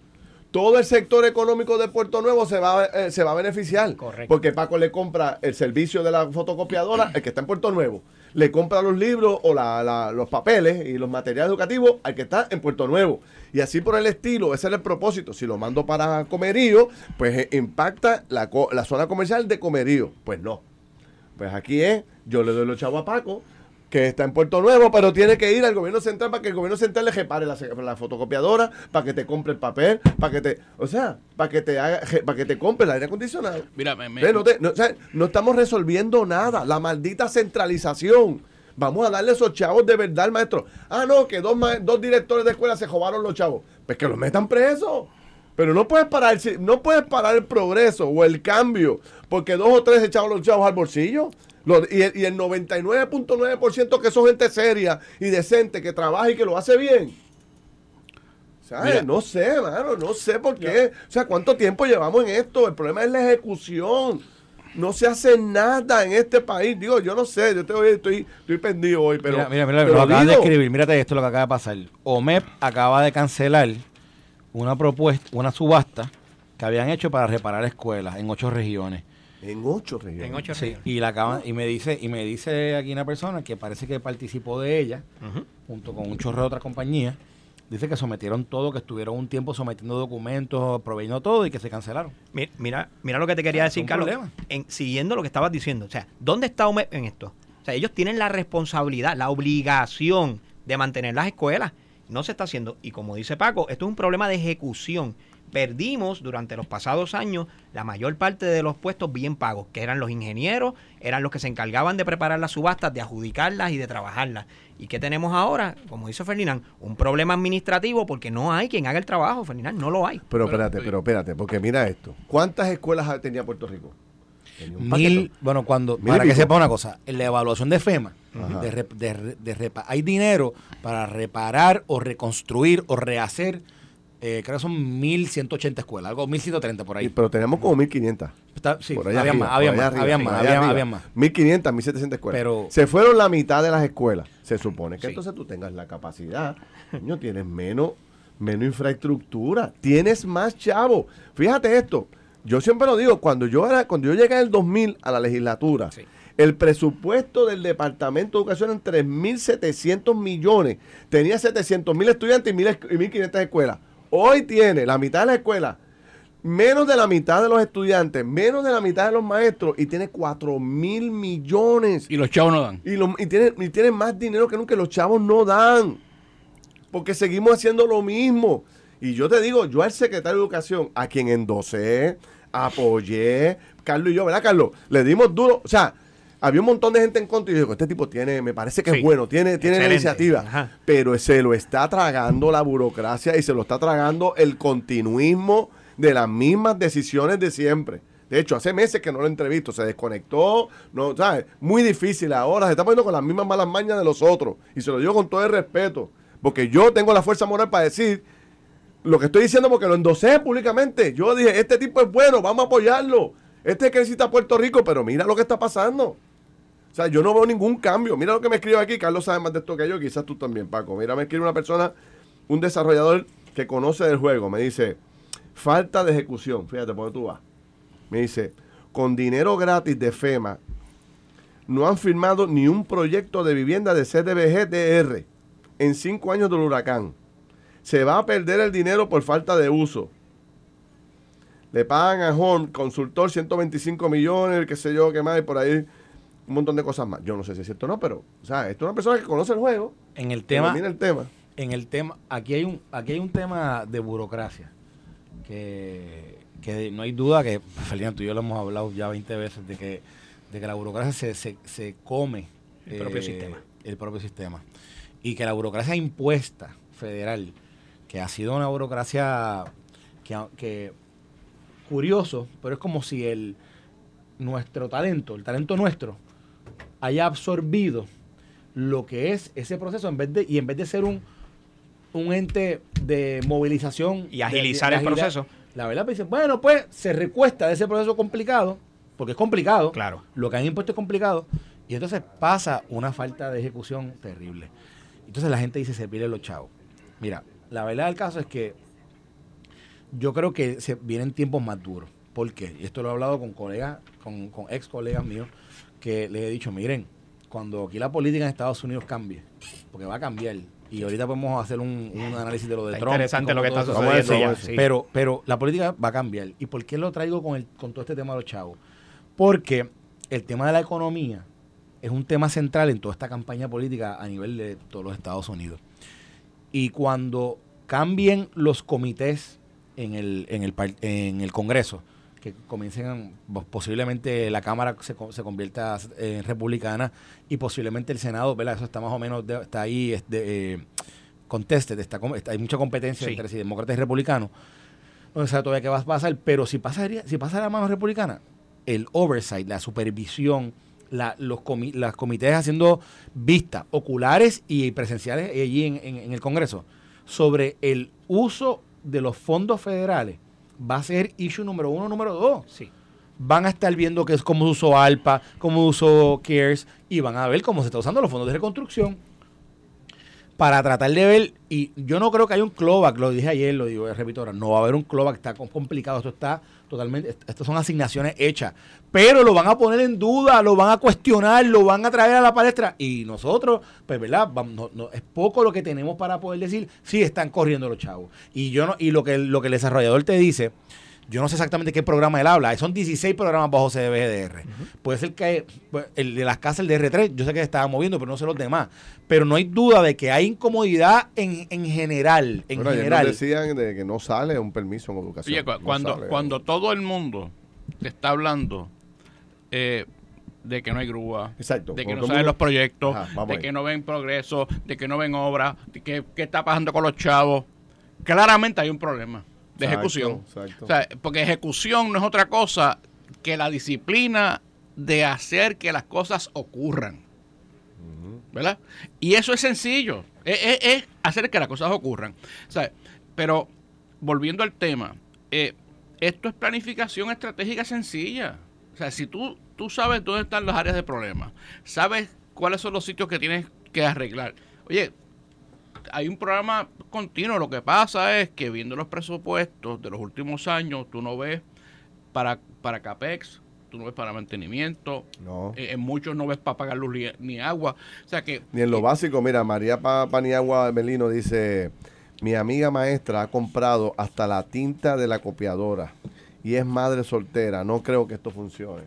B: todo el sector económico de Puerto Nuevo se va, eh, se va a beneficiar.
D: Correcto.
B: Porque Paco le compra el servicio de la fotocopiadora, el que está en Puerto Nuevo. Le compra los libros o la- los papeles y los materiales educativos al que está en Puerto Nuevo. Y así por el estilo, ese es el propósito. Si lo mando para Comerío, pues eh, impacta la, la zona comercial de Comerío. Pues no. Pues aquí es, yo le doy los chavos a Paco, que está en Puerto Nuevo, pero tiene que ir al gobierno central para que el gobierno central le repare la, la fotocopiadora, para que te compre el papel, para que te, o sea, para que te haga, para que te compre el aire acondicionado.
E: Mira, me,
B: no, te- no, o sea, no estamos resolviendo nada, la maldita centralización. Vamos a darle esos chavos de verdad al maestro. Ah, no, que dos, dos directores de escuela se robaron los chavos. Pues que los metan presos. Pero no puedes parar, no puedes parar el progreso o el cambio porque dos o tres echaron los chavos al bolsillo. Y, el, y el 99.9% que son gente seria y decente, que trabaja y que lo hace bien. ¿Sabes?
E: Mira.
B: no sé, mano, no sé por qué. O sea, ¿cuánto tiempo llevamos en esto? El problema es la ejecución. No se hace nada en este país. Digo, yo no sé, yo estoy, estoy, estoy pendido hoy, pero.
C: mira, mira, mira,
B: pero
C: lo acabas de escribir. Mírate esto lo que acaba de pasar. OMEP acaba de cancelar una propuesta, una subasta que habían hecho para reparar escuelas en ocho regiones.
B: En ocho regiones.
D: En ocho
C: Sí,
D: regiones.
C: y la acaban, y me dice, y me dice aquí una persona que parece que participó de ella, junto con un chorro de otras compañías, dice que sometieron todo, que estuvieron un tiempo sometiendo documentos, proveyendo todo y que se cancelaron.
D: Mi- Mira, mira lo que te quería decir, Carlos. En, siguiendo lo que estabas diciendo. O sea, ¿dónde está OMEP en esto? O sea, ellos tienen la responsabilidad, la obligación de mantener las escuelas. No se está haciendo. Y como dice Paco, esto es un problema de ejecución. Perdimos durante los pasados años la mayor parte de los puestos bien pagos, que eran los ingenieros, eran los que se encargaban de preparar las subastas, de adjudicarlas y de trabajarlas. ¿Y qué tenemos ahora? Como dice Ferdinand, un problema administrativo porque no hay quien haga el trabajo, Ferdinand, no lo hay.
B: Pero espérate, pero espérate, porque mira esto. ¿Cuántas escuelas tenía Puerto Rico? Tenía un
C: Mil, bueno, cuando,
B: Mil
C: para que sepa una cosa, en la evaluación de FEMA, de hay dinero para reparar o reconstruir o rehacer, eh, creo que son 1180 escuelas, algo 1130 por ahí.
B: Y- pero tenemos como 1500.
C: Está- sí,
B: por allá
C: había
B: arriba,
C: más, había más,
B: arriba,
C: había más, había,
B: arriba.
C: había más.
B: 1500, 1700 escuelas.
C: Pero-
B: se fueron la mitad de las escuelas. Se supone que
C: Sí.
B: entonces tú tengas la capacidad. Coño, tienes menos, menos infraestructura. Tienes más chavo. Fíjate esto. Yo siempre lo digo, cuando yo era, cuando yo llegué en el 2000 a la legislatura,
D: Sí.
B: el presupuesto del Departamento de Educación en 3.700 millones. Tenía 700 mil estudiantes y 1.000 esc- y 1.500 escuelas. Hoy tiene la mitad de la escuela, menos de la mitad de los estudiantes, menos de la mitad de los maestros y tiene 4 mil millones.
E: Y los chavos no dan.
B: Y, lo- y tiene, y tiene más dinero que nunca. Los chavos no dan. Porque seguimos haciendo lo mismo. Y yo te digo, yo al secretario de Educación, a quien endosé, apoyé, Carlos y yo, ¿verdad, Carlos? Le dimos duro. O sea, había un montón de gente en contra y yo digo, este tipo tiene, me parece que
D: Sí.
B: es bueno, tiene, tiene la iniciativa.
D: Ajá.
B: Pero se lo está tragando la burocracia y se lo está tragando el continuismo de las mismas decisiones de siempre. De hecho, hace meses que no lo entrevisto, se desconectó, no, ¿sabes? Muy difícil ahora, se está poniendo con las mismas malas mañas de los otros. Y se lo digo con todo el respeto, porque yo tengo la fuerza moral para decir lo que estoy diciendo porque lo endosé públicamente. Yo dije, este tipo es bueno, vamos a apoyarlo. Este es que necesita Puerto Rico, pero mira lo que está pasando. O sea, yo no veo ningún cambio. Mira lo que me escribe aquí. Carlos sabe más de esto que yo, quizás tú también, Paco. Mira, me escribe una persona, un desarrollador que conoce del juego. Me dice, falta de ejecución. Fíjate, ¿por tú vas? Me dice, con dinero gratis de FEMA, no han firmado ni un proyecto de vivienda de CDBG-DR en cinco años del huracán. Se va a perder el dinero por falta de uso. Le pagan a Home, consultor, 125 millones, qué sé yo, qué más, y por ahí un montón de cosas más. Yo no sé si es cierto o no, pero, o sea, esto es una persona que conoce el juego,
C: En el tema,
B: domina el tema.
C: en el tema, aquí hay un, aquí hay un tema de burocracia que, que no hay duda que, Ferdinand, tú y yo lo hemos hablado ya 20 veces de que, de que la burocracia se, se, se come
D: El propio sistema.
C: El propio sistema. y que la burocracia impuesta federal, que ha sido una burocracia que, que curioso, pero es como si el nuestro talento, el talento nuestro, haya absorbido lo que es ese proceso en vez de, y en vez de ser un, un ente de movilización
D: y agilizar el proceso.
C: La verdad, pues, bueno, pues se recuesta de ese proceso complicado, porque es complicado.
D: Claro.
C: Lo que han impuesto es complicado. Y entonces pasa una falta de ejecución terrible. Entonces la gente dice servirle los chavos. Mira, la verdad del caso es que yo creo que se vienen tiempos más duros. ¿Por qué? Y esto lo he hablado con colegas, con, con ex colegas míos, que les he dicho, miren, cuando aquí la política en Estados Unidos cambie, porque va a cambiar, y ahorita podemos hacer un, análisis de lo de Trump.
D: Interesante lo que está sucediendo.
C: Pero, pero la política va a cambiar. ¿Y por qué lo traigo con, el, con todo este tema de los chavos? Porque el tema de la economía es un tema central en toda esta campaña política a nivel de todos los Estados Unidos. Y cuando cambien los comités en el, en el, en el Congreso, que comiencen, pues, posiblemente la Cámara se, se convierta en republicana y posiblemente el Senado, ¿verdad? Eso está más o menos, está ahí, de, eh, conteste, está, hay mucha competencia entre si demócratas y republicanos. No sabe todavía qué va a pasar, pero si pasa, si pasa a la mano republicana, el oversight, la supervisión, la, los las comités haciendo vistas oculares y presenciales allí en, en el Congreso sobre el uso de los fondos federales va a ser issue número uno, número dos.
D: Sí.
C: Van a estar viendo que es cómo se usó ALPA, cómo usó CARES y van a ver cómo se está usando los fondos de reconstrucción para tratar de ver, y yo no creo que haya un clawback, lo dije ayer, lo digo, repito ahora, no va a haber un clawback, está complicado, esto está totalmente, estas son asignaciones hechas, pero lo van a poner en duda, lo van a cuestionar, lo van a traer a la palestra, y nosotros, pues verdad, es poco lo que tenemos para poder decir, sí están corriendo los chavos, y yo no, y lo que, lo que el desarrollador te dice, yo no sé exactamente qué programa él habla. Son 16 programas bajo CDBGDR. Puede ser que pues, el de las casas, el DR3, yo sé que se estaba moviendo, pero no sé los demás. Pero no hay duda de que hay incomodidad en, en general. En general.
B: decían de que no sale un permiso en educación.
E: cuando, cuando todo el mundo te está hablando eh, de que no hay grúa, de que no saben los proyectos, de que no ven progreso, de que no ven obra, de que qué está pasando con los chavos, claramente hay un problema de ejecución. porque ejecución no es otra cosa que la disciplina de hacer que las cosas ocurran. ¿Verdad? Y eso es sencillo. Es, hacer que las cosas ocurran. pero volviendo al tema, eh, esto es planificación estratégica sencilla. O sea, si tú, tú sabes dónde están las áreas de problema, sabes cuáles son los sitios que tienes que arreglar. Oye, hay un programa continuo. Lo que pasa es que viendo los presupuestos de los últimos años, tú no ves para, para CAPEX, tú no ves para mantenimiento.
B: No.
E: Eh, en muchos no ves para pagar luz ni, agua. O sea que...
B: Ni en lo básico, mira, María Paniagua Melino dice, mi amiga maestra ha comprado hasta la tinta de la copiadora y es madre soltera. No creo que esto funcione.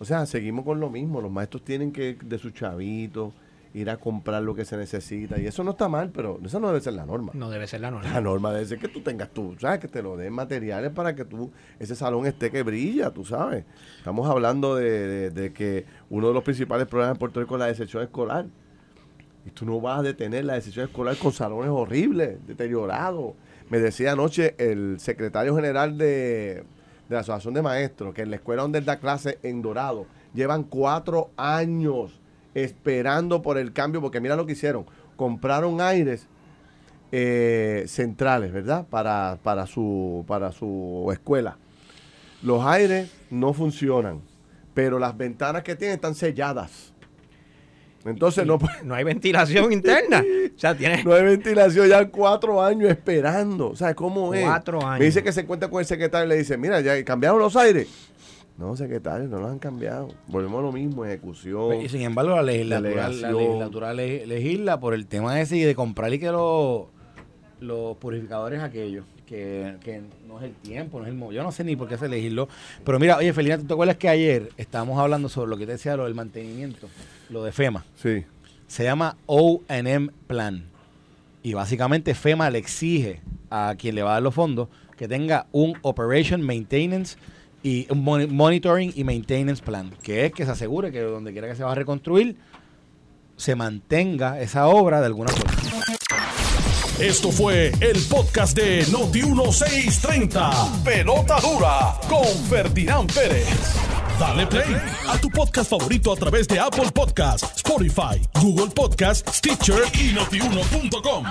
B: O sea, seguimos con lo mismo. Los maestros tienen que, de su chavito, ir a comprar lo que se necesita. Y eso no está mal, pero eso no debe ser la norma.
D: No debe ser la norma.
B: La norma debe ser que tú tengas tú, ¿sabes? Que te lo den materiales para que tú, ese salón esté que brilla, tú sabes. Estamos hablando de, que uno de los principales problemas en Puerto Rico es la decepción escolar. Y tú no vas a detener la decepción escolar con salones horribles, deteriorados. Me decía anoche el secretario general de, de la Asociación de Maestros que en la escuela donde él da clase en Dorado llevan cuatro años esperando por el cambio, porque mira lo que hicieron, compraron aires eh, centrales, ¿verdad? Para, para, su, para su escuela. Los aires no funcionan, pero las ventanas que tienen están selladas. Entonces no,
D: no hay ventilación interna. O sea, tiene...
B: No hay ventilación, ya cuatro años esperando. O sea, ¿cómo es?
D: Cuatro años.
B: Me dice que se cuenta con el secretario y le dice, mira, ya cambiaron los aires. No, secretario, no lo han cambiado. Volvemos a lo mismo, ejecución.
C: Y sin embargo, la legislatura, la legislatura legisla por el tema ese de comprar y que los, los purificadores aquellos, que, no es el tiempo, no es el Yo no sé ni por qué se legisló. Pero mira, oye, Felina, ¿te acuerdas que ayer estábamos hablando sobre lo que te decía, lo del mantenimiento, lo de FEMA?
B: Sí.
C: Se llama OM Plan. Y básicamente FEMA le exige a quien le va a dar los fondos que tenga un Operation Maintenance y un monitoring y maintenance plan, que es que se asegure que donde quiera que se va a reconstruir se mantenga esa obra de alguna forma.
A: Esto fue el podcast de Noti1630. Pelota dura con Ferdinand Pérez. Dale play a tu podcast favorito a través de Apple Podcasts, Spotify, Google Podcasts, Stitcher y notiuno.com.